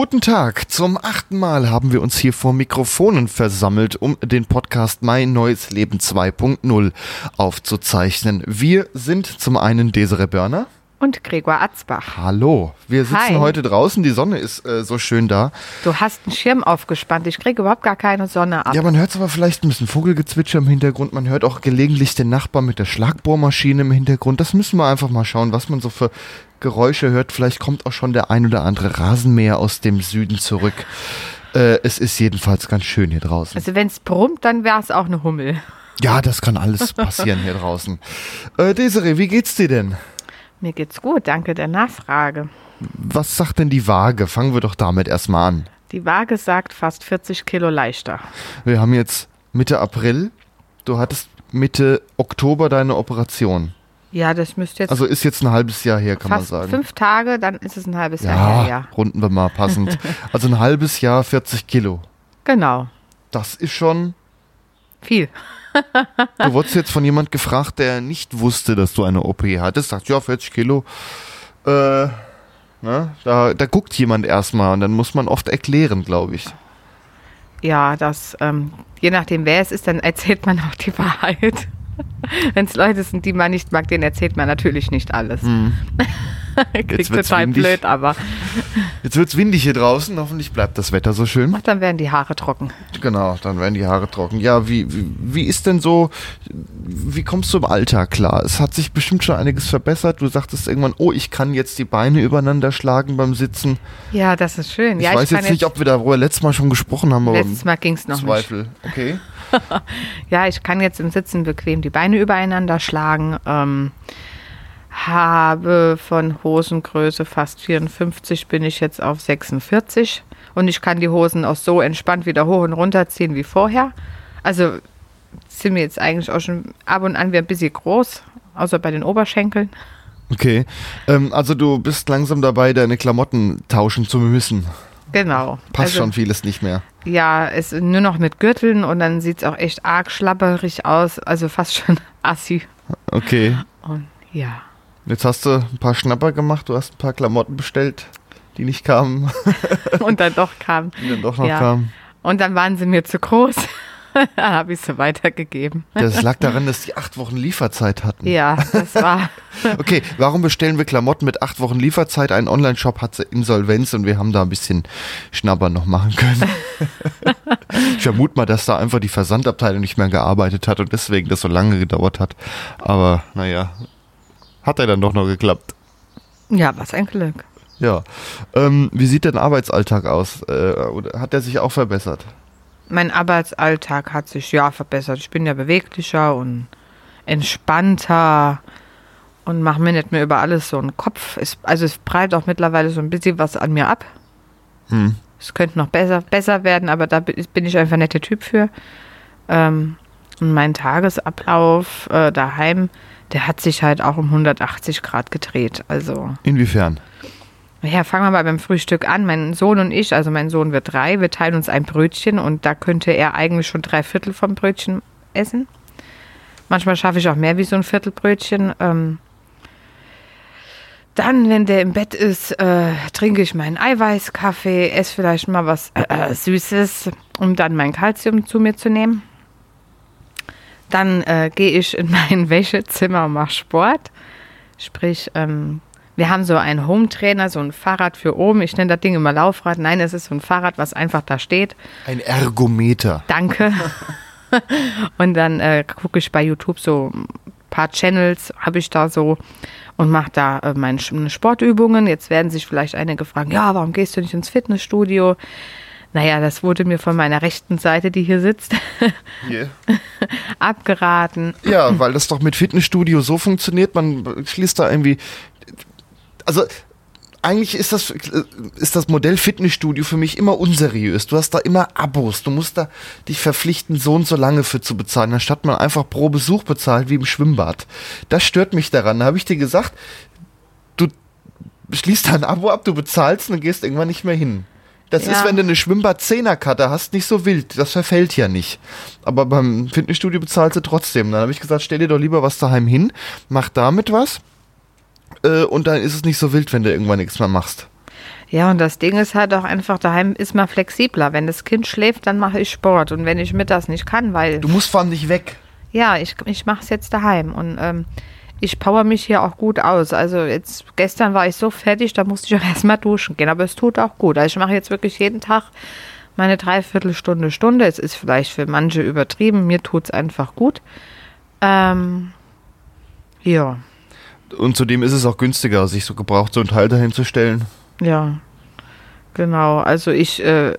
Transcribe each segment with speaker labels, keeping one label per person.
Speaker 1: Guten Tag. Zum achten Mal haben wir uns hier vor Mikrofonen versammelt, um den Podcast Mein Neues Leben 2.0 aufzuzeichnen. Wir sind zum einen Desiree Börner.
Speaker 2: Und Gregor Atzbach.
Speaker 1: Hallo, wir sitzen
Speaker 2: Hi.
Speaker 1: heute draußen, die Sonne ist äh, so schön da.
Speaker 2: Du hast einen Schirm aufgespannt. Ich kriege überhaupt gar keine Sonne ab.
Speaker 1: Ja, man hört aber vielleicht ein bisschen Vogelgezwitscher im Hintergrund. Man hört auch gelegentlich den Nachbarn mit der Schlagbohrmaschine im Hintergrund. Das müssen wir einfach mal schauen, was man so für Geräusche hört. Vielleicht kommt auch schon der ein oder andere Rasenmäher aus dem Süden zurück. Äh, es ist jedenfalls ganz schön hier draußen.
Speaker 2: Also wenn es brummt, dann wäre es auch eine Hummel.
Speaker 1: Ja, das kann alles passieren hier draußen. Äh, Desiree, wie geht's dir denn?
Speaker 2: Mir geht's gut, danke der Nachfrage.
Speaker 1: Was sagt denn die Waage? Fangen wir doch damit erstmal an.
Speaker 2: Die Waage sagt fast 40 Kilo leichter.
Speaker 1: Wir haben jetzt Mitte April. Du hattest Mitte Oktober deine Operation.
Speaker 2: Ja, das müsste jetzt
Speaker 1: Also ist jetzt ein halbes Jahr her, kann man sagen.
Speaker 2: fünf Tage, dann ist es ein halbes Jahr
Speaker 1: Ja,
Speaker 2: her, ja.
Speaker 1: runden wir mal passend. Also ein halbes Jahr 40 Kilo.
Speaker 2: Genau.
Speaker 1: Das ist schon.
Speaker 2: Viel.
Speaker 1: Du wurdest jetzt von jemand gefragt, der nicht wusste, dass du eine OP hattest. Sagt, ja, 40 Kilo. Äh, ne? da, da guckt jemand erstmal und dann muss man oft erklären, glaube ich.
Speaker 2: Ja, das, ähm, je nachdem wer es ist, dann erzählt man auch die Wahrheit. Wenn es Leute sind, die man nicht mag, denen erzählt man natürlich nicht alles. Klingt
Speaker 1: Jetzt wird's
Speaker 2: total
Speaker 1: windig.
Speaker 2: blöd, aber
Speaker 1: Jetzt wird's windig hier draußen. Hoffentlich bleibt das Wetter so schön.
Speaker 2: ach, dann werden die Haare trocken.
Speaker 1: Genau, dann werden die Haare trocken. Ja, wie, wie, wie ist denn so, wie kommst du im Alltag klar? Es hat sich bestimmt schon einiges verbessert. Du sagtest irgendwann, oh, ich kann jetzt die Beine übereinander schlagen beim Sitzen.
Speaker 2: Ja, das ist schön.
Speaker 1: Ich
Speaker 2: ja,
Speaker 1: weiß
Speaker 2: ich
Speaker 1: jetzt nicht, ob wir darüber letztes Mal schon gesprochen haben, aber
Speaker 2: Letztes Mal ging es noch nicht.
Speaker 1: Zweifel. Okay.
Speaker 2: Ja, ich kann jetzt im Sitzen bequem die Beine übereinander schlagen. Ähm, habe von Hosengröße fast 54 bin ich jetzt auf 46 und ich kann die Hosen auch so entspannt wieder hoch und runter ziehen wie vorher. Also sind mir jetzt eigentlich auch schon ab und an wieder ein bisschen groß, außer bei den Oberschenkeln.
Speaker 1: Okay. Ähm, also du bist langsam dabei, deine Klamotten tauschen zu müssen.
Speaker 2: Genau.
Speaker 1: Passt
Speaker 2: also,
Speaker 1: schon vieles nicht mehr.
Speaker 2: Ja, es ist nur noch mit Gürteln und dann sieht es auch echt arg schlapperig aus, also fast schon assi.
Speaker 1: Okay.
Speaker 2: Und ja.
Speaker 1: Jetzt hast du ein paar Schnapper gemacht, du hast ein paar Klamotten bestellt, die nicht kamen,
Speaker 2: Und dann doch kam
Speaker 1: die dann doch noch
Speaker 2: Ja.
Speaker 1: kamen.
Speaker 2: Und dann waren sie mir zu groß. habe ich sie weitergegeben.
Speaker 1: Das lag daran, dass die acht Wochen Lieferzeit hatten.
Speaker 2: Ja, das war.
Speaker 1: Okay, warum bestellen wir Klamotten mit acht Wochen Lieferzeit? Ein Online-Shop hatte Insolvenz und wir haben da ein bisschen Schnabber noch machen können. ich vermute mal, dass da einfach die Versandabteilung nicht mehr gearbeitet hat und deswegen das so lange gedauert hat. Aber naja, hat er dann doch noch geklappt.
Speaker 2: Ja, was ein Glück.
Speaker 1: Ja. Ähm, wie sieht dein Arbeitsalltag aus? Äh, hat er sich auch verbessert?
Speaker 2: Mein Arbeitsalltag hat sich ja verbessert. Ich bin ja beweglicher und entspannter und mache mir nicht mehr über alles so einen Kopf. Es, also es breit auch mittlerweile so ein bisschen was an mir ab.
Speaker 1: Hm.
Speaker 2: Es könnte noch besser, besser werden, aber da bin bin ich einfach nicht der Typ für. Ähm, und mein Tagesablauf äh, daheim, der hat sich halt auch um 180 Grad gedreht. Also,
Speaker 1: Inwiefern?
Speaker 2: Ja, fangen wir mal beim Frühstück an. Mein Sohn und ich, also mein Sohn wird drei, wir teilen uns ein Brötchen und da könnte er eigentlich schon drei Viertel vom Brötchen essen. Manchmal schaffe ich auch mehr wie so ein Viertelbrötchen. Ähm, dann, wenn der im Bett ist, äh, trinke ich meinen Eiweißkaffee, esse vielleicht mal was äh, äh, Süßes, um dann mein Kalzium zu mir zu nehmen. Dann äh, gehe ich in mein Wäschezimmer und mache Sport. Sprich, ähm, wir haben so einen Home-Trainer, so ein Fahrrad für oben. Ich nenne das Ding immer Laufrad. Nein, es ist so ein Fahrrad, was einfach da steht.
Speaker 1: Ein Ergometer.
Speaker 2: Danke. und dann äh, gucke ich bei YouTube so ein paar Channels, habe ich da so und mache da äh, meine Sportübungen. Jetzt werden sich vielleicht einige fragen, ja, warum gehst du nicht ins Fitnessstudio? Naja, das wurde mir von meiner rechten Seite, die hier sitzt,
Speaker 1: Hier.
Speaker 2: abgeraten.
Speaker 1: Ja, weil das doch mit Fitnessstudio so funktioniert, man schließt da irgendwie. Also eigentlich ist das, ist das Modell Fitnessstudio für mich immer unseriös. Du hast da immer Abos. Du musst da dich verpflichten, so und so lange für zu bezahlen, anstatt man einfach pro Besuch bezahlt, wie im Schwimmbad. Das stört mich daran. Da habe ich dir gesagt, du schließt da ein Abo ab, du bezahlst und gehst irgendwann nicht mehr hin. Das
Speaker 2: Ja.
Speaker 1: ist, wenn du eine Schwimmbad-Zehner-Karte hast, nicht so wild. Das verfällt ja nicht. Aber beim Fitnessstudio bezahlst du trotzdem. Dann habe ich gesagt, stell dir doch lieber was daheim hin, mach damit was. Äh, und dann ist es nicht so wild, wenn du irgendwann nichts mehr machst.
Speaker 2: Ja, und das Ding ist halt auch einfach, daheim ist man flexibler. Wenn das Kind schläft, dann mache ich Sport. Und wenn ich mittags nicht kann, weil,
Speaker 1: Du musst vor allem nicht weg.
Speaker 2: ja, ich, ich mache es jetzt daheim. Und ähm, ich power mich hier auch gut aus. Also jetzt, gestern war ich so fertig, da musste ich auch erstmal duschen gehen. Aber es tut auch gut. Also ich mache jetzt wirklich jeden Tag meine Dreiviertelstunde, Stunde. Es ist vielleicht für manche übertrieben. Mir tut es einfach gut. Ähm, ja,
Speaker 1: Und zudem ist es auch günstiger, sich so gebraucht so ein Teil dahin zu stellen.
Speaker 2: Ja, genau. Also ich äh,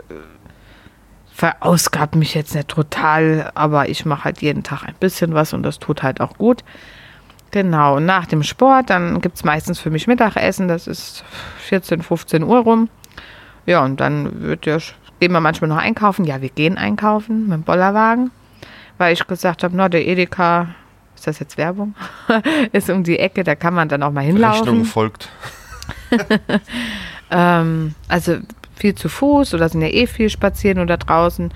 Speaker 2: verausgab mich jetzt nicht total, aber ich mache halt jeden Tag ein bisschen was und das tut halt auch gut. Genau, nach dem Sport, dann gibt es meistens für mich Mittagessen, das ist 14, 15 Uhr rum. Ja, und dann wird ja, gehen wir manchmal noch einkaufen. Ja, wir gehen einkaufen mit dem Bollerwagen, weil ich gesagt habe, na, der Edeka, ist das jetzt Werbung? ist um die Ecke, da kann man dann auch mal hinlaufen.
Speaker 1: Rechnung folgt.
Speaker 2: Ähm, also viel zu Fuß oder sind ja eh viel spazieren oder draußen.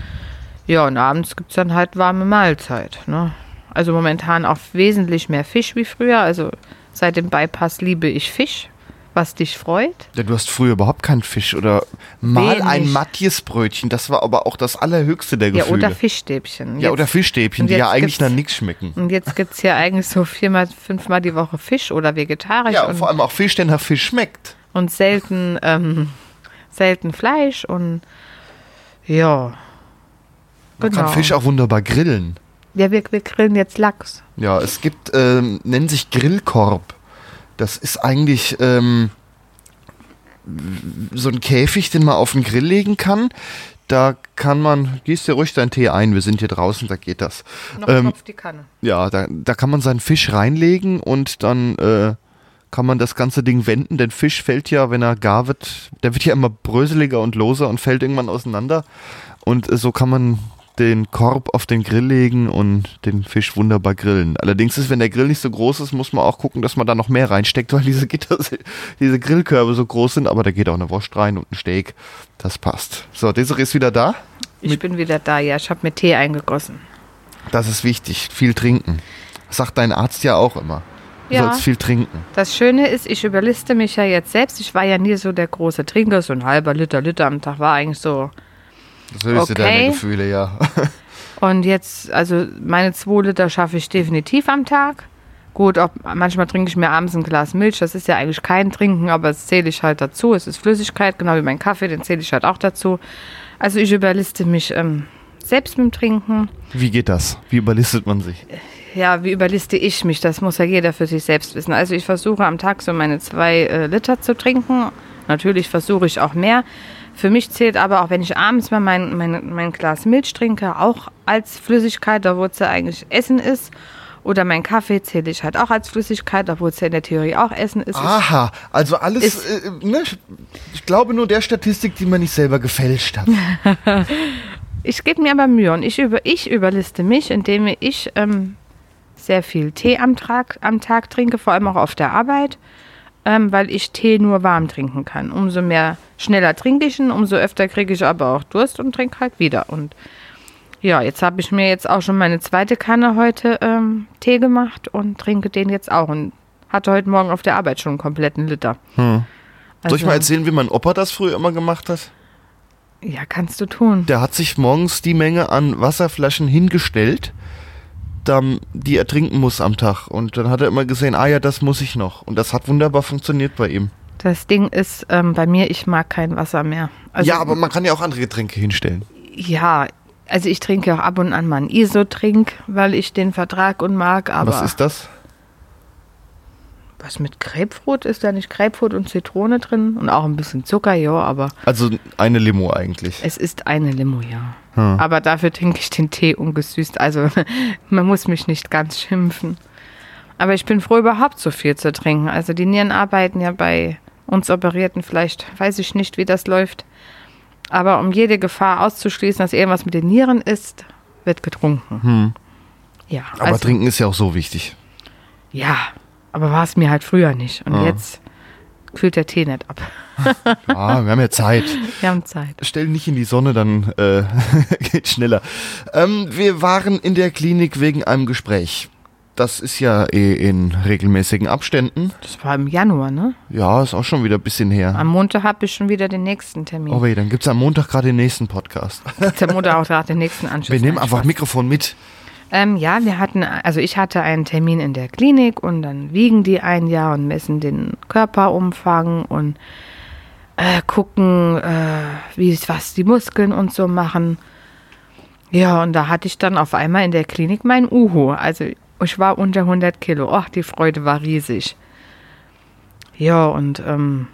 Speaker 2: Ja, und abends gibt es dann halt warme Mahlzeit. Ne? Also momentan auch wesentlich mehr Fisch wie früher. Also seit dem Bypass liebe ich Fisch, was dich freut.
Speaker 1: Ja, du hast früher überhaupt keinen Fisch oder mal
Speaker 2: Wenig.
Speaker 1: ein Matthias-Brötchen. Das war aber auch das allerhöchste der
Speaker 2: Ja,
Speaker 1: Gefühle.
Speaker 2: oder Fischstäbchen.
Speaker 1: ja,
Speaker 2: Jetzt-
Speaker 1: oder Fischstäbchen, die ja eigentlich nach nichts schmecken.
Speaker 2: Und jetzt gibt es ja eigentlich so viermal, fünfmal die Woche Fisch oder vegetarisch
Speaker 1: Ja,
Speaker 2: und,
Speaker 1: vor allem auch Fisch, der nach Fisch schmeckt.
Speaker 2: und selten, ähm, selten Fleisch und ja.
Speaker 1: Man
Speaker 2: Genau.
Speaker 1: kann Fisch auch wunderbar grillen.
Speaker 2: Ja, wir, wir grillen jetzt Lachs.
Speaker 1: Ja, es gibt, ähm, nennt sich Grillkorb. Das ist eigentlich ähm, so ein Käfig, den man auf den Grill legen kann. Da kann man, gießt dir ruhig deinen Tee ein, wir sind hier draußen, da geht das.
Speaker 2: Noch
Speaker 1: Ähm,
Speaker 2: Topf die Kanne.
Speaker 1: Ja, da, da kann man seinen Fisch reinlegen und dann äh, kann man das ganze Ding wenden. Denn Fisch fällt ja, wenn er gar wird, der wird ja immer bröseliger und loser und fällt irgendwann auseinander. Und äh, so kann man den Korb auf den Grill legen und den Fisch wunderbar grillen. Allerdings ist, wenn der Grill nicht so groß ist, muss man auch gucken, dass man da noch mehr reinsteckt, weil diese Gitter, diese Grillkörbe so groß sind. Aber da geht auch eine Wurst rein und ein Steak. Das passt. So, Desiree ist wieder da.
Speaker 2: Ich bin wieder da, ja. Ich habe mir Tee eingegossen.
Speaker 1: Das ist wichtig. Viel trinken. Sagt dein Arzt ja auch immer. Du
Speaker 2: Ja.
Speaker 1: sollst viel trinken.
Speaker 2: Das Schöne ist, ich überliste mich ja jetzt selbst. Ich war ja nie so der große Trinker. So ein halber Liter, Liter am Tag war eigentlich so.
Speaker 1: Das höchste
Speaker 2: Okay.
Speaker 1: deiner Gefühle, ja.
Speaker 2: Und jetzt, also meine zwei Liter schaffe ich definitiv am Tag. Gut, auch manchmal trinke ich mir abends ein Glas Milch. Das ist ja eigentlich kein Trinken, aber das zähle ich halt dazu. Es ist Flüssigkeit, genau wie mein Kaffee, den zähle ich halt auch dazu. Also ich überliste mich ähm, selbst mit dem Trinken.
Speaker 1: Wie geht das? Wie überlistet man sich?
Speaker 2: Ja, wie überliste ich mich? Das muss ja jeder für sich selbst wissen. Also ich versuche am Tag so meine zwei äh, Liter zu trinken. Natürlich versuche ich auch mehr. Für mich zählt aber auch, wenn ich abends mal mein, mein, mein Glas Milch trinke, auch als Flüssigkeit, obwohl es ja eigentlich Essen ist. Oder mein Kaffee zähle ich halt auch als Flüssigkeit, obwohl es ja in der Theorie auch Essen ist.
Speaker 1: Aha, also alles,
Speaker 2: Ist-
Speaker 1: äh, ne? ich glaube nur der Statistik, die man nicht selber gefälscht hat.
Speaker 2: Ich gebe mir aber Mühe und ich, über, ich überliste mich, indem ich ähm, sehr viel Tee am Tag, am Tag trinke, vor allem auch auf der Arbeit, ähm, weil ich Tee nur warm trinken kann. Umso mehr schneller trinke ich ihn, umso öfter kriege ich aber auch Durst und trinke halt wieder. Und ja, jetzt habe ich mir jetzt auch schon meine zweite Kanne heute ähm, Tee gemacht und trinke den jetzt auch und hatte heute Morgen auf der Arbeit schon einen kompletten Liter.
Speaker 1: Hm. Soll ich
Speaker 2: Also,
Speaker 1: mal erzählen, wie mein Opa das früher immer gemacht hat?
Speaker 2: Ja, kannst du tun.
Speaker 1: Der hat sich morgens die Menge an Wasserflaschen hingestellt, die er trinken muss am Tag. Und dann hat er immer gesehen, ah ja, das muss ich noch. Und das hat wunderbar funktioniert bei ihm.
Speaker 2: Das Ding ist ähm, bei mir, ich mag kein Wasser mehr. Also,
Speaker 1: ja, aber man kann ja auch andere Getränke hinstellen.
Speaker 2: Ja, also ich trinke auch ab und an mal einen Isotrink, weil ich den vertrag und mag, aber
Speaker 1: Was ist das?
Speaker 2: Was mit Grapefruit? Ist da nicht Grapefruit und Zitrone drin? Und auch ein bisschen Zucker, ja, aber
Speaker 1: Also eine Limo eigentlich.
Speaker 2: es ist eine Limo, ja.
Speaker 1: Hm.
Speaker 2: Aber dafür trinke ich den Tee ungesüßt, also man muss mich nicht ganz schimpfen. Aber ich bin froh, überhaupt so viel zu trinken. Also die Nieren arbeiten ja bei uns operierten. Vielleicht weiß ich nicht, wie das läuft. Aber um jede Gefahr auszuschließen, dass irgendwas mit den Nieren ist, wird getrunken. Ja,
Speaker 1: Aber
Speaker 2: also,
Speaker 1: trinken ist ja auch so wichtig.
Speaker 2: ja, aber war es mir halt früher nicht. Und
Speaker 1: Ja.
Speaker 2: jetzt kühlt der Tee nicht ab.
Speaker 1: Ah, wir haben ja Zeit.
Speaker 2: Wir haben Zeit.
Speaker 1: Stell nicht in die Sonne, dann äh, geht schneller. Ähm, wir waren in der Klinik wegen einem Gespräch. Das ist ja eh in regelmäßigen Abständen.
Speaker 2: Das war im Januar, ne?
Speaker 1: Ja, ist auch schon wieder ein bisschen her.
Speaker 2: Am Montag habe ich schon wieder den nächsten Termin.
Speaker 1: Oh weh, dann gibt's am Montag gerade den nächsten Podcast.
Speaker 2: Der Montag auch gerade den nächsten Anschluss.
Speaker 1: Wir nehmen einfach. Mikrofon mit.
Speaker 2: Ähm, ja, wir hatten, also ich hatte einen Termin in der Klinik und dann wiegen die ein Jahr und messen den Körperumfang und äh, gucken, äh, wie was die Muskeln und so machen. Ja, und da hatte ich dann auf einmal in der Klinik mein Uhu. Also ich war unter 100 Kilo. Ach, die Freude war riesig. Ja, und ähm,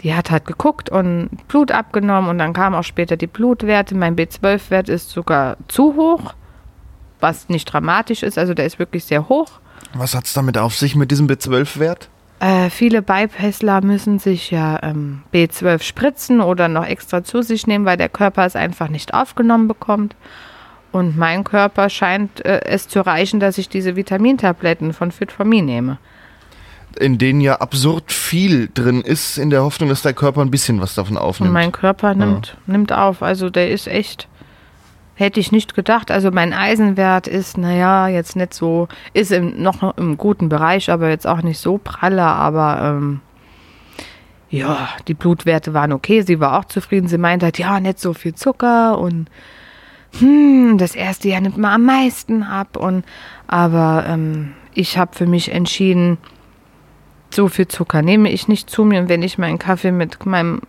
Speaker 2: die hat halt geguckt und Blut abgenommen und dann kamen auch später die Blutwerte. Mein B12-Wert ist sogar zu hoch, was nicht dramatisch ist. Also der ist wirklich sehr hoch.
Speaker 1: Was hat's damit auf sich mit diesem B12-Wert?
Speaker 2: Äh, viele Bypassler müssen sich ja ähm, B12 spritzen oder noch extra zu sich nehmen, weil der Körper es einfach nicht aufgenommen bekommt. Und mein Körper scheint äh, es zu reichen, dass ich diese Vitamintabletten von Fitformin nehme.
Speaker 1: In denen ja absurd viel drin ist, in der Hoffnung, dass der Körper ein bisschen was davon
Speaker 2: Und
Speaker 1: aufnimmt.
Speaker 2: mein Körper nimmt, nimmt auf. Also der ist echt, hätte ich nicht gedacht. Also mein Eisenwert ist, naja, jetzt nicht so, ist im, noch im guten Bereich, aber jetzt auch nicht so praller. Aber ähm, ja, die Blutwerte waren okay. Sie war auch zufrieden. Sie meinte halt, ja, nicht so viel Zucker und hm, das erste Jahr nimmt man am meisten ab. Und aber ähm, ich habe für mich entschieden, so viel Zucker nehme ich nicht zu mir. Und wenn ich meinen Kaffee mit meinem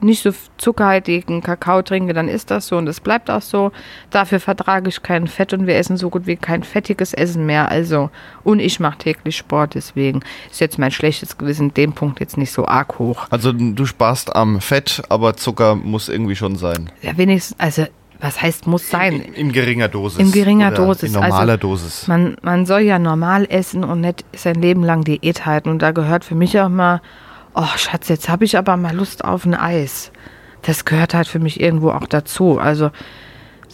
Speaker 2: nicht so zuckerhaltigen Kakao trinke, dann ist das so und es bleibt auch so. Dafür vertrage ich kein Fett und wir essen so gut wie kein fettiges Essen mehr. Also, und ich mache täglich Sport, deswegen ist jetzt mein schlechtes Gewissen dem Punkt jetzt nicht so arg hoch.
Speaker 1: Also du sparst am Fett, aber Zucker muss irgendwie schon sein.
Speaker 2: Ja, wenigstens, also, was heißt muss sein?
Speaker 1: In, in geringer Dosis.
Speaker 2: In geringer Dosis,
Speaker 1: In normaler
Speaker 2: also-
Speaker 1: Dosis.
Speaker 2: Man, man soll ja normal essen und nicht sein Leben lang Diät halten. Und da gehört für mich auch mal, oh Schatz, jetzt habe ich aber mal Lust auf ein Eis. Das gehört halt für mich irgendwo auch dazu. Also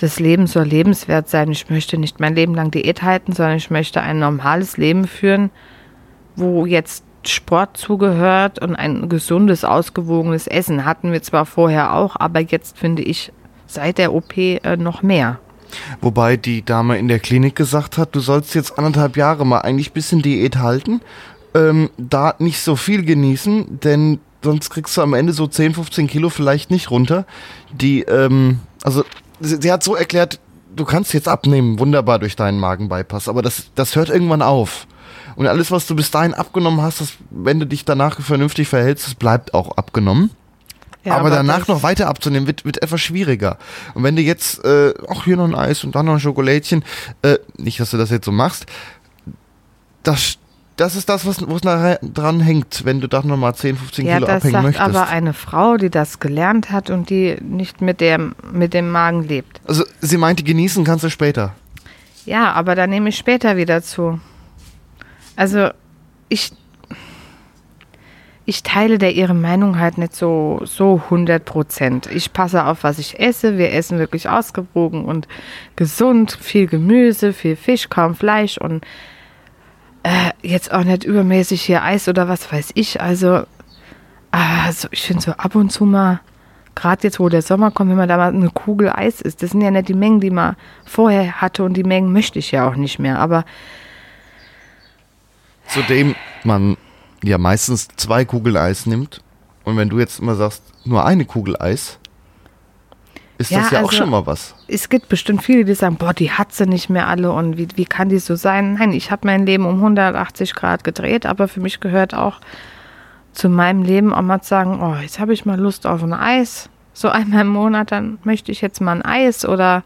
Speaker 2: das Leben soll lebenswert sein. Ich möchte nicht mein Leben lang Diät halten, sondern ich möchte ein normales Leben führen, wo jetzt Sport zugehört und ein gesundes, ausgewogenes Essen hatten wir zwar vorher auch, aber jetzt finde ich seit der OP äh, noch mehr.
Speaker 1: Wobei die Dame in der Klinik gesagt hat, du sollst jetzt anderthalb Jahre mal eigentlich bisschen Diät halten, ähm, da nicht so viel genießen, denn sonst kriegst du am Ende so 10, 15 Kilo vielleicht nicht runter. Die, ähm, also sie, sie hat so erklärt, du kannst jetzt abnehmen, wunderbar durch deinen Magenbypass, aber das, das hört irgendwann auf. Und alles, was du bis dahin abgenommen hast, das, wenn du dich danach vernünftig verhältst, das bleibt auch abgenommen.
Speaker 2: Ja,
Speaker 1: aber, danach
Speaker 2: das-
Speaker 1: noch weiter abzunehmen, wird, wird etwas schwieriger. Und wenn du jetzt, äh, ach, hier noch ein Eis und dann noch ein Schokolädchen, äh, nicht, dass du das jetzt so machst, das, das ist das, was, nachher dran hängt, wenn du da noch mal 10, 15
Speaker 2: Ja,
Speaker 1: Kilo
Speaker 2: das
Speaker 1: abhängen
Speaker 2: sagt
Speaker 1: möchtest.
Speaker 2: aber eine Frau, die das gelernt hat und die nicht mit dem, mit dem Magen lebt.
Speaker 1: also, sie meinte, genießen kannst du später.
Speaker 2: Ja, aber da nehme ich später wieder zu. Also, ich, ich teile der ihre Meinung halt nicht so, so 100 Prozent. Ich passe auf, was ich esse. Wir essen wirklich ausgewogen und gesund. Viel Gemüse, viel Fisch, kaum Fleisch und äh, jetzt auch nicht übermäßig hier Eis oder was weiß ich. Also, also ich finde so ab und zu mal, gerade jetzt, wo der Sommer kommt, wenn man da mal eine Kugel Eis isst, das sind ja nicht die Mengen, die man vorher hatte und die Mengen möchte ich ja auch nicht mehr. Aber
Speaker 1: Zudem man ja meistens zwei Kugeln Eis nimmt. Und wenn du jetzt immer sagst, nur eine Kugel Eis, ist
Speaker 2: Ja,
Speaker 1: das ja auch
Speaker 2: also-
Speaker 1: schon mal was.
Speaker 2: es gibt bestimmt viele, die sagen, boah, die hat sie nicht mehr alle und wie, wie kann die so sein? Nein, ich habe mein Leben um 180 Grad gedreht, aber für mich gehört auch zu meinem Leben auch mal zu sagen, oh, jetzt habe ich mal Lust auf ein Eis. So einmal im Monat, dann möchte ich jetzt mal ein Eis oder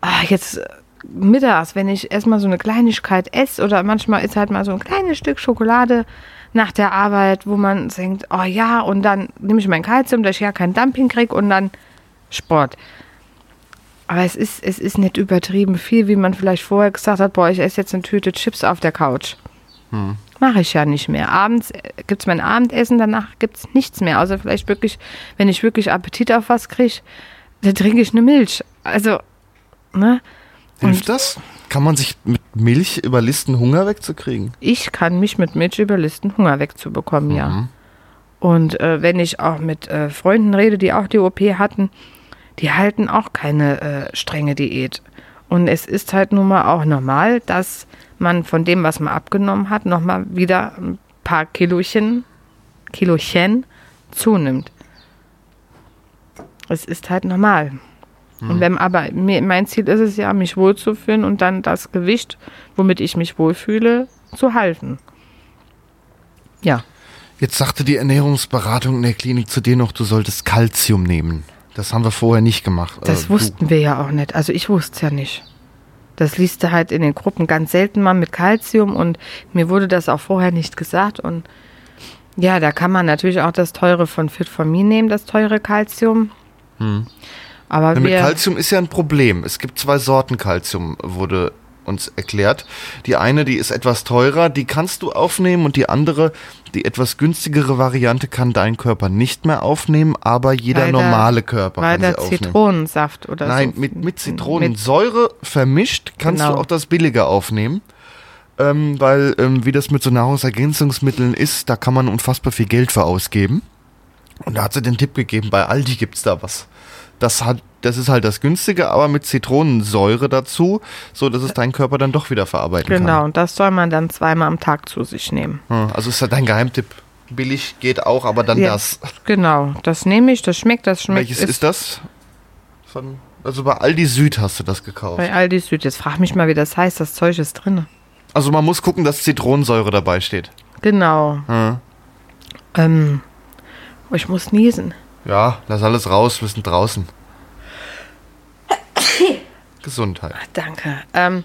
Speaker 2: ah, jetzt äh, mittags, wenn ich erstmal so eine Kleinigkeit esse oder manchmal ist halt mal so ein kleines Stück Schokolade nach der Arbeit, wo man denkt, oh ja, und dann nehme ich mein Kalzium, dass ich ja kein Dumping kriege und dann Sport. Aber es ist, es ist nicht übertrieben viel, wie man vielleicht vorher gesagt hat, boah, ich esse jetzt eine Tüte Chips auf der Couch. mache ich ja nicht mehr. Abends gibt es mein Abendessen, danach gibt es nichts mehr. Außer vielleicht wirklich, wenn ich wirklich Appetit auf was kriege, dann trinke ich eine Milch. Also, ne?
Speaker 1: Hilft das? Kann man sich mit Milch überlisten, Hunger wegzukriegen?
Speaker 2: Ich kann mich mit Milch überlisten, Hunger wegzubekommen, mhm. ja. Und äh, wenn ich auch mit äh, Freunden rede, die auch die OP hatten, die halten auch keine äh, strenge Diät. Und es ist halt nun mal auch normal, dass man von dem, was man abgenommen hat, nochmal wieder ein paar Kilochen, Kilochen zunimmt. Es ist halt normal. Mhm. Und wenn aber mein Ziel ist es ja, mich wohlzufühlen und dann das Gewicht, womit ich mich wohlfühle, zu halten. Ja.
Speaker 1: Jetzt sagte die Ernährungsberatung in der Klinik zu dir noch, du solltest Kalzium nehmen. Das haben wir vorher nicht gemacht.
Speaker 2: Das äh, wussten wir ja auch nicht. Also ich wusste es ja nicht. Das liest du halt in den Gruppen ganz selten mal mit Kalzium und mir wurde das auch vorher nicht gesagt. Und ja, da kann man natürlich auch das teure von Fit for Me nehmen, das teure Kalzium. Hm.
Speaker 1: Aber mit Kalzium ist ja ein Problem. Es gibt zwei Sorten Kalzium, wurde uns erklärt. Die eine, die ist etwas teurer, die kannst du aufnehmen und die andere, die etwas günstigere Variante kann dein Körper nicht mehr aufnehmen, aber jeder weil normale Körper
Speaker 2: weil
Speaker 1: kann sie aufnehmen.
Speaker 2: Zitronensaft oder
Speaker 1: Nein,
Speaker 2: so.
Speaker 1: mit, mit Zitronensäure mit vermischt kannst genau. du auch das billige aufnehmen. Ähm, weil, ähm, wie das mit so Nahrungsergänzungsmitteln ist, da kann man unfassbar viel Geld für ausgeben. Und da hat sie den Tipp gegeben, bei Aldi gibt es da was. Das hat das ist halt das Günstige, aber mit Zitronensäure dazu, so dass es dein Körper dann doch wieder verarbeiten
Speaker 2: genau,
Speaker 1: kann.
Speaker 2: Genau, und das soll man dann zweimal am Tag zu sich nehmen.
Speaker 1: Hm, also ist halt dein Geheimtipp. Billig geht auch, aber dann ja, das.
Speaker 2: Genau, das nehme ich, das schmeckt, das schmeckt.
Speaker 1: Welches ist, ist das? Von, also bei Aldi Süd hast du das gekauft.
Speaker 2: Bei Aldi Süd. Jetzt frag mich mal, wie das heißt. Das Zeug ist drin.
Speaker 1: Also man muss gucken, dass Zitronensäure dabei steht.
Speaker 2: Genau. Hm. Ähm, ich muss niesen.
Speaker 1: Ja, lass alles raus, wir sind draußen. Gesundheit.
Speaker 2: Danke. Ähm,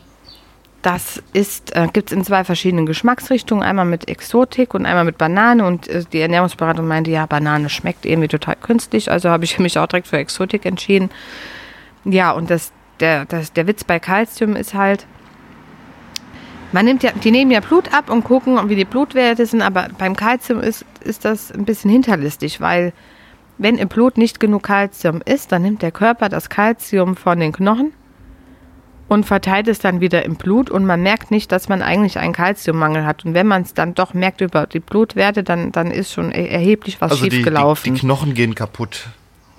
Speaker 2: das ist, äh, gibt es in zwei verschiedenen Geschmacksrichtungen, einmal mit Exotik und einmal mit Banane. Und äh, die Ernährungsberatung meinte, ja, Banane schmeckt irgendwie total künstlich, also habe ich mich auch direkt für Exotik entschieden. Ja, und das, der, das, der Witz bei Calcium ist halt, man nimmt ja, die nehmen ja Blut ab und gucken, wie die Blutwerte sind, aber beim Calcium ist, ist das ein bisschen hinterlistig, weil wenn im Blut nicht genug Calcium ist, dann nimmt der Körper das Calcium von den Knochen und verteilt es dann wieder im Blut und man merkt nicht, dass man eigentlich einen Kalziummangel hat. Und wenn man es dann doch merkt über die Blutwerte, dann, dann ist schon erheblich was
Speaker 1: also
Speaker 2: schiefgelaufen.
Speaker 1: Die, die, die Knochen gehen kaputt.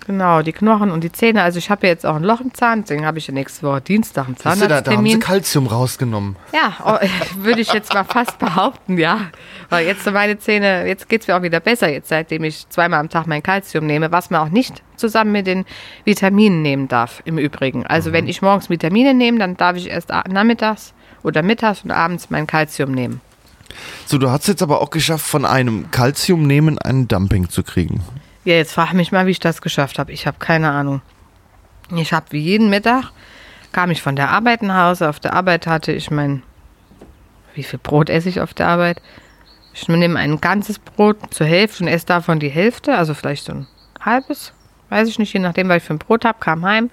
Speaker 2: Genau, die Knochen und die Zähne. Also ich habe ja jetzt auch ein Loch im Zahn, deswegen habe ich ja nächste Woche Dienstag einen Zahnarzttermin. Da, da haben
Speaker 1: sie Kalzium rausgenommen.
Speaker 2: Ja, oh, würde ich jetzt mal fast behaupten, ja. Weil jetzt sind meine Zähne, jetzt geht es mir auch wieder besser, jetzt seitdem ich zweimal am Tag mein Kalzium nehme, was man auch nicht zusammen mit den Vitaminen nehmen darf, im Übrigen. Also mhm. wenn ich morgens Vitamine nehme, dann darf ich erst nachmittags oder mittags und abends mein Kalzium nehmen.
Speaker 1: So, du hast jetzt aber auch geschafft, von einem Kalzium nehmen einen Dumping zu kriegen.
Speaker 2: Ja, jetzt frag mich mal, wie ich das geschafft habe. Ich habe keine Ahnung. Ich habe wie jeden Mittag, kam ich von der Arbeit nach Hause. Auf der Arbeit hatte ich mein, wie viel Brot esse ich auf der Arbeit? Ich nehme ein ganzes Brot zur Hälfte und esse davon die Hälfte, also vielleicht so ein halbes, weiß ich nicht, je nachdem, was ich für ein Brot habe, kam heim,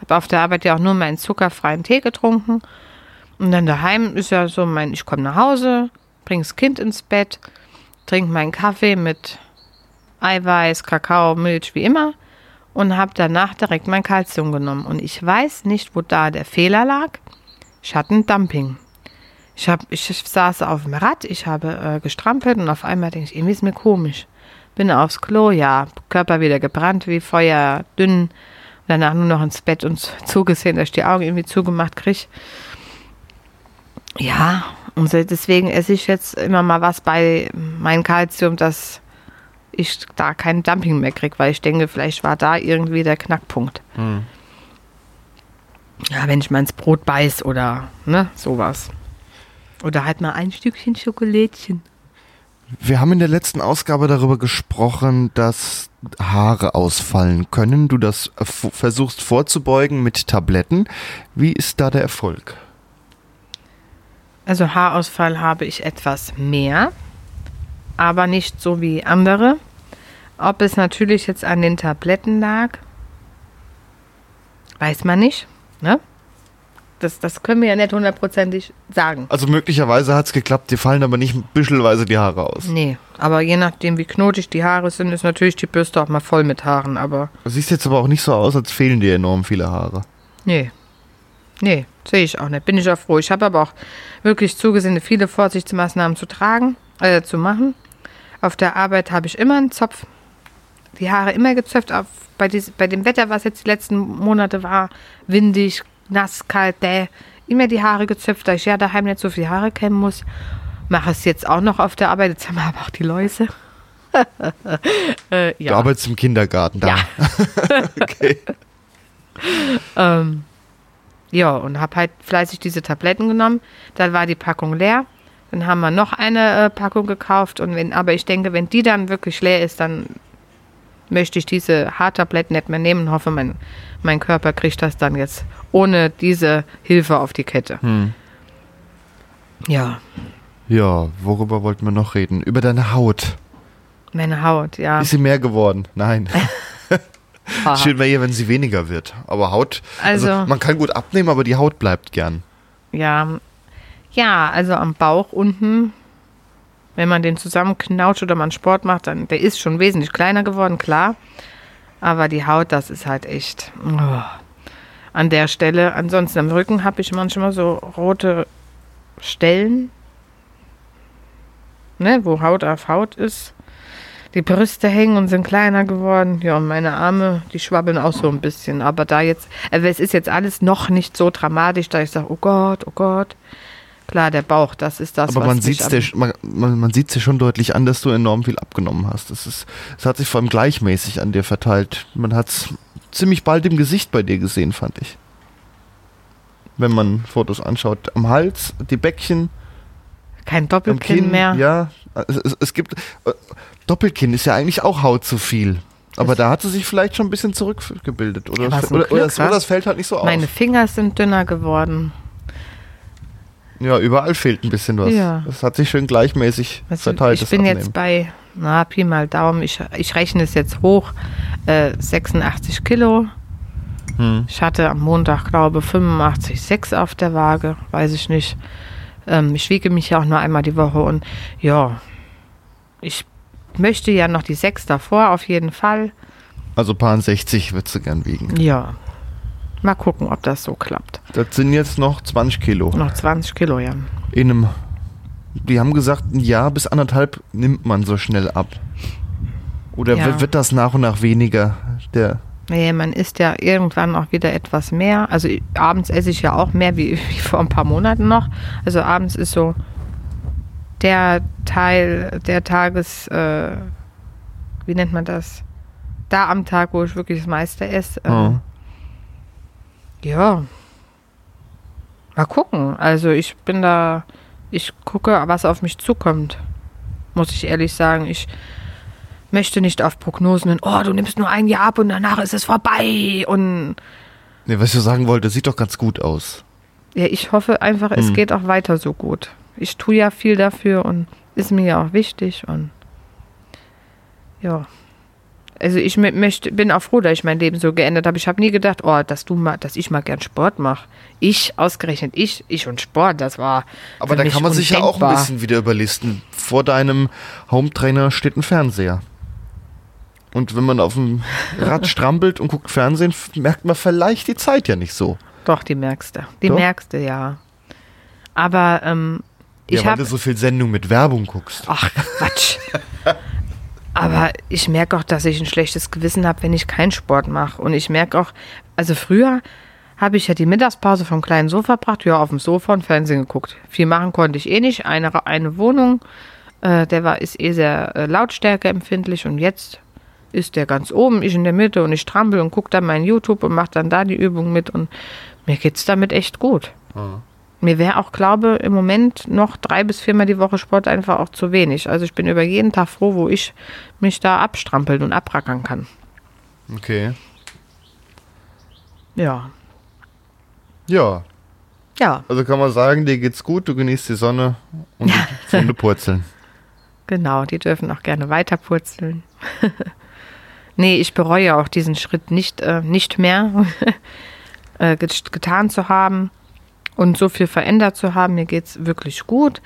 Speaker 2: habe auf der Arbeit ja auch nur meinen zuckerfreien Tee getrunken. Und dann daheim ist ja so mein, ich komme nach Hause, bringe das Kind ins Bett, trinke meinen Kaffee mit Eiweiß, Kakao, Milch, wie immer und habe danach direkt mein Kalzium genommen. Und ich weiß nicht, wo da der Fehler lag. Ich hatte ein Dumping. Ich, hab, ich saß auf dem Rad, ich habe äh, gestrampelt und auf einmal denke ich, irgendwie ist mir komisch. Bin aufs Klo, ja, Körper wieder gebrannt wie Feuer, dünn. Danach nur noch ins Bett und zugesehen, dass ich die Augen irgendwie zugemacht kriege. Ja, und deswegen esse ich jetzt immer mal was bei meinem Kalzium, das ich da kein Dumping mehr kriege, weil ich denke, vielleicht war da irgendwie der Knackpunkt. Hm. Ja, wenn ich mal ins Brot beiß oder ne, sowas. Oder halt mal ein Stückchen Schokolädchen.
Speaker 1: Wir haben in der letzten Ausgabe darüber gesprochen, dass Haare ausfallen können. Du das versuchst vorzubeugen mit Tabletten. Wie ist da der Erfolg?
Speaker 2: Also Haarausfall habe ich etwas mehr aber nicht so wie andere. Ob es natürlich jetzt an den Tabletten lag, weiß man nicht. Ne? Das, das können wir ja nicht hundertprozentig sagen.
Speaker 1: Also möglicherweise hat es geklappt, dir fallen aber nicht büschelweise die Haare aus.
Speaker 2: Nee, aber je nachdem, wie knotig die Haare sind, ist natürlich die Bürste auch mal voll mit Haaren, aber
Speaker 1: Du siehst jetzt aber auch nicht so aus, als fehlen dir enorm viele Haare.
Speaker 2: nee. Nee, sehe ich auch nicht. Bin ich auch froh. Ich habe aber auch wirklich zugesehen, viele Vorsichtsmaßnahmen zu tragen, äh, zu machen. Auf der Arbeit habe ich immer einen Zopf. Die Haare immer gezöpft. Auf, bei, dies, bei dem Wetter, was jetzt die letzten Monate war, windig, nass, kalt, bäh, immer die Haare gezöpft, da ich ja daheim nicht so viel Haare kämmen muss. Mache es jetzt auch noch auf der Arbeit. Jetzt haben wir aber auch die Läuse. äh,
Speaker 1: Du
Speaker 2: ja.
Speaker 1: arbeitest im Kindergarten da.
Speaker 2: Ja.
Speaker 1: okay.
Speaker 2: Ähm, ja, und habe halt fleißig diese Tabletten genommen. Dann war die Packung leer. Dann haben wir noch eine äh, Packung gekauft. Und wenn, aber ich denke, wenn die dann wirklich leer ist, dann möchte ich diese Haartabletten nicht mehr nehmen. Hoffe, mein, mein Körper kriegt das dann jetzt ohne diese Hilfe auf die Kette.
Speaker 1: Hm.
Speaker 2: Ja,
Speaker 1: Ja, worüber wollten wir noch reden? Über deine Haut.
Speaker 2: meine Haut, ja.
Speaker 1: Ist sie mehr geworden? Nein. Schön wäre ja, wenn sie weniger wird. Aber Haut, also,
Speaker 2: Also-
Speaker 1: man kann gut abnehmen, aber die Haut bleibt gern.
Speaker 2: Ja, ja, also am Bauch unten, wenn man den zusammenknautscht oder man Sport macht, dann der ist schon wesentlich kleiner geworden, klar. Aber die Haut, das ist halt echt oh, an der Stelle. Ansonsten am Rücken habe ich manchmal so rote Stellen, ne, wo Haut auf Haut ist. Die Brüste hängen und sind kleiner geworden. Ja, und meine Arme, die schwabbeln auch so ein bisschen. Aber da jetzt, also es ist jetzt alles noch nicht so dramatisch, da ich sage, oh Gott, oh Gott. Klar, der Bauch, das ist das,
Speaker 1: aber
Speaker 2: was
Speaker 1: man sieht es man, man, man sieht's dir schon deutlich an, dass du enorm viel abgenommen hast. Es ist, es hat sich vor allem gleichmäßig an dir verteilt. Man hat es ziemlich bald im Gesicht bei dir gesehen, fand ich. Wenn man Fotos anschaut. Am Hals, die Bäckchen,
Speaker 2: kein Doppelkinn
Speaker 1: Kinn.
Speaker 2: mehr.
Speaker 1: Ja, es, es, es gibt. Äh, Doppelkinn ist ja eigentlich auch Haut zu viel. Aber
Speaker 2: Das-
Speaker 1: da hat sie sich vielleicht schon ein bisschen zurückgebildet. Oder,
Speaker 2: Ja,
Speaker 1: oder, oder,
Speaker 2: Glück,
Speaker 1: oder
Speaker 2: wa?
Speaker 1: es fällt halt nicht so
Speaker 2: Meine
Speaker 1: auf.
Speaker 2: Finger sind dünner geworden.
Speaker 1: Ja, überall fehlt ein bisschen was.
Speaker 2: Ja.
Speaker 1: Das hat sich schön gleichmäßig
Speaker 2: Also
Speaker 1: verteilt.
Speaker 2: ich bin
Speaker 1: Abnehmen.
Speaker 2: jetzt bei, na, Pi mal Daumen, ich, ich rechne es jetzt hoch, äh, 86 Kilo.
Speaker 1: Hm.
Speaker 2: Ich hatte am Montag, glaube 85,6 auf der Waage, weiß ich nicht. Ähm, ich wiege mich ja auch nur einmal die Woche und ja, ich möchte ja noch die 6 davor auf jeden Fall.
Speaker 1: Also paar 60 würdest du gern wiegen.
Speaker 2: Ja, mal gucken, ob das so klappt.
Speaker 1: Das sind jetzt noch 20 Kilo.
Speaker 2: Noch 20 Kilo, ja.
Speaker 1: In einem. Die haben gesagt, ein Jahr bis anderthalb nimmt man so schnell ab. Oder
Speaker 2: Ja.
Speaker 1: wird, das nach und nach weniger? Der,
Speaker 2: Nee, man isst ja irgendwann auch wieder etwas mehr. Also abends esse ich ja auch mehr wie, wie vor ein paar Monaten noch. Also abends ist so der Teil der Tages, äh, wie nennt man das? Da am Tag, wo ich wirklich das meiste esse. Äh,
Speaker 1: Oh.
Speaker 2: Ja. Mal gucken. Also ich bin da, ich gucke, was auf mich zukommt. Muss ich ehrlich sagen. Ich möchte nicht auf Prognosen und, oh, du nimmst nur ein Jahr ab und danach ist es vorbei. Und
Speaker 1: Nee, was ich sagen wollte, sieht doch ganz gut aus.
Speaker 2: ja, ich hoffe einfach, es
Speaker 1: Hm.
Speaker 2: geht auch weiter so gut. Ich tue ja viel dafür und ist mir ja auch wichtig und ja. Also ich mö- möchte, bin auch froh, dass ich mein Leben so geändert habe. Ich habe nie gedacht, oh, dass du mal, dass ich mal gern Sport mache. Ich, ausgerechnet ich, ich und Sport, das war.
Speaker 1: Aber da kann man sich ja auch ein
Speaker 2: undenkbar.
Speaker 1: bisschen wieder überlisten. Vor deinem Hometrainer steht ein Fernseher. Und wenn man auf dem Rad strampelt und guckt Fernsehen, merkt man vielleicht die Zeit ja nicht so.
Speaker 2: Doch, die merkst du. Die
Speaker 1: Doch?
Speaker 2: merkst du, ja. Aber ähm, ich
Speaker 1: ja, weil
Speaker 2: habe
Speaker 1: du so viel Sendung mit Werbung guckst.
Speaker 2: Ach, Quatsch. Aber ich merke auch, dass ich ein schlechtes Gewissen habe, wenn ich keinen Sport mache. Und ich merke auch, also früher habe ich ja die Mittagspause vom kleinen Sofa verbracht, ja, auf dem Sofa und Fernsehen geguckt. Viel machen konnte ich eh nicht. Eine, eine Wohnung, äh, der war, ist eh sehr äh, lautstärkeempfindlich und jetzt ist der ganz oben, ich in der Mitte und ich trampel und gucke dann mein YouTube und mache dann da die Übung mit und mir geht's damit echt gut. Mir wäre auch, glaube im Moment noch drei bis viermal die Woche Sport einfach auch zu wenig. Also ich bin über jeden Tag froh, wo ich mich da abstrampeln und abrackern kann.
Speaker 1: Okay.
Speaker 2: Ja.
Speaker 1: Ja,
Speaker 2: Ja,
Speaker 1: also kann man sagen, dir geht's gut, du genießt die Sonne und die Funde purzeln.
Speaker 2: genau. Die dürfen auch gerne weiter purzeln. nee, ich bereue auch diesen Schritt nicht, äh, nicht mehr äh, get getan zu haben. Und so viel verändert zu haben. Mir geht es wirklich gut.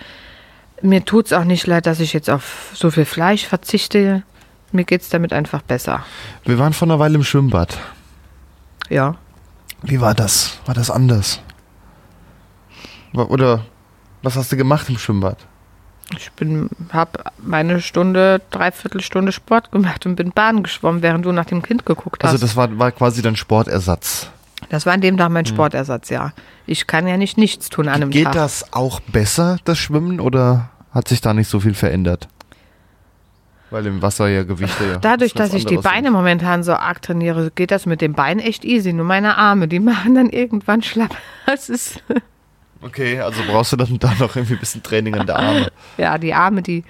Speaker 2: Mir tut es auch nicht leid, dass ich jetzt auf so viel Fleisch verzichte. Mir geht es damit einfach besser.
Speaker 1: Wir waren vor einer Weile im Schwimmbad.
Speaker 2: Ja.
Speaker 1: Wie war das? War das anders? Oder was hast du gemacht im Schwimmbad?
Speaker 2: Ich bin, habe meine Stunde, dreiviertel Stunde Sport gemacht und bin Bahn geschwommen, während du nach dem Kind geguckt hast.
Speaker 1: Also das war, war quasi dein Sportersatz.
Speaker 2: Das war an dem Tag mein Sportersatz, ja. Ich kann ja nicht nichts tun an einem
Speaker 1: Geht
Speaker 2: Tag.
Speaker 1: das auch besser, das Schwimmen, oder hat sich da nicht so viel verändert? Weil im Wasser ja Gewichte ja.
Speaker 2: Dadurch, dass ich die Beine momentan so arg trainiere, geht das mit den Beinen echt easy. Nur meine Arme, die machen dann irgendwann schlapp. Das ist,
Speaker 1: sind. Okay, also brauchst du dann da noch irgendwie ein bisschen Training an der Arme.
Speaker 2: ja, die Arme, die,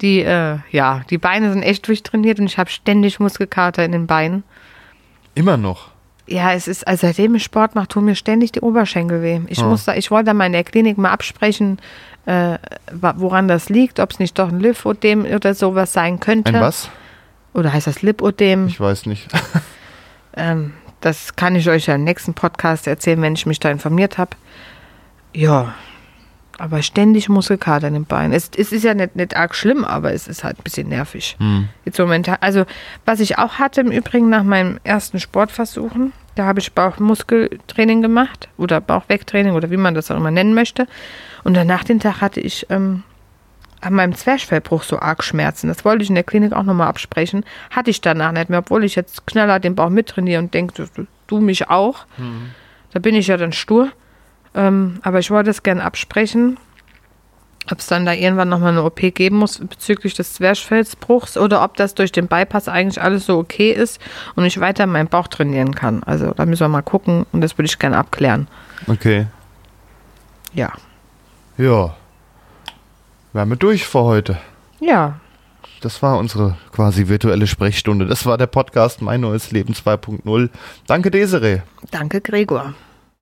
Speaker 2: die, äh, ja, die Beine sind echt durchtrainiert und ich habe ständig Muskelkater in den Beinen.
Speaker 1: Immer noch.
Speaker 2: Ja, es ist, also seitdem ich Sport mache, tun mir ständig die Oberschenkel weh. Ich
Speaker 1: Ah.
Speaker 2: muss da, ich wollte da mal in der Klinik mal absprechen, äh, woran das liegt, ob es nicht doch ein Lymphödem oder sowas sein könnte.
Speaker 1: Ein was?
Speaker 2: Oder heißt das Lipödem?
Speaker 1: Ich weiß nicht.
Speaker 2: Ähm, das kann ich euch ja im nächsten Podcast erzählen, wenn ich mich da informiert habe. Ja, aber ständig Muskelkater in den Beinen. Es, es ist ja nicht, nicht arg schlimm, aber es ist halt ein bisschen nervig. Jetzt momentan, also was ich auch hatte im Übrigen nach meinem ersten Sportversuchen, da habe ich Bauchmuskeltraining gemacht oder Bauchwegtraining oder wie man das auch immer nennen möchte. Und danach den Tag hatte ich ähm, an meinem Zwerchfellbruch so arg Schmerzen. Das wollte ich in der Klinik auch nochmal absprechen. Hatte ich danach nicht mehr, obwohl ich jetzt knaller den Bauch mittrainiere und denke, du, du mich auch. Da bin ich ja dann stur. Ähm, aber ich wollte es gerne absprechen, ob es dann da irgendwann nochmal eine OP geben muss bezüglich des Zwerchfellsbruchs oder ob das durch den Bypass eigentlich alles so okay ist und ich weiter meinen Bauch trainieren kann. Also da müssen wir mal gucken und das würde ich gerne abklären.
Speaker 1: Okay.
Speaker 2: Ja.
Speaker 1: Ja. Wären wir durch für heute.
Speaker 2: Ja,
Speaker 1: Das war unsere quasi virtuelle Sprechstunde. Das war der Podcast Mein neues Leben 2.0. Danke, Desiree.
Speaker 2: danke Gregor.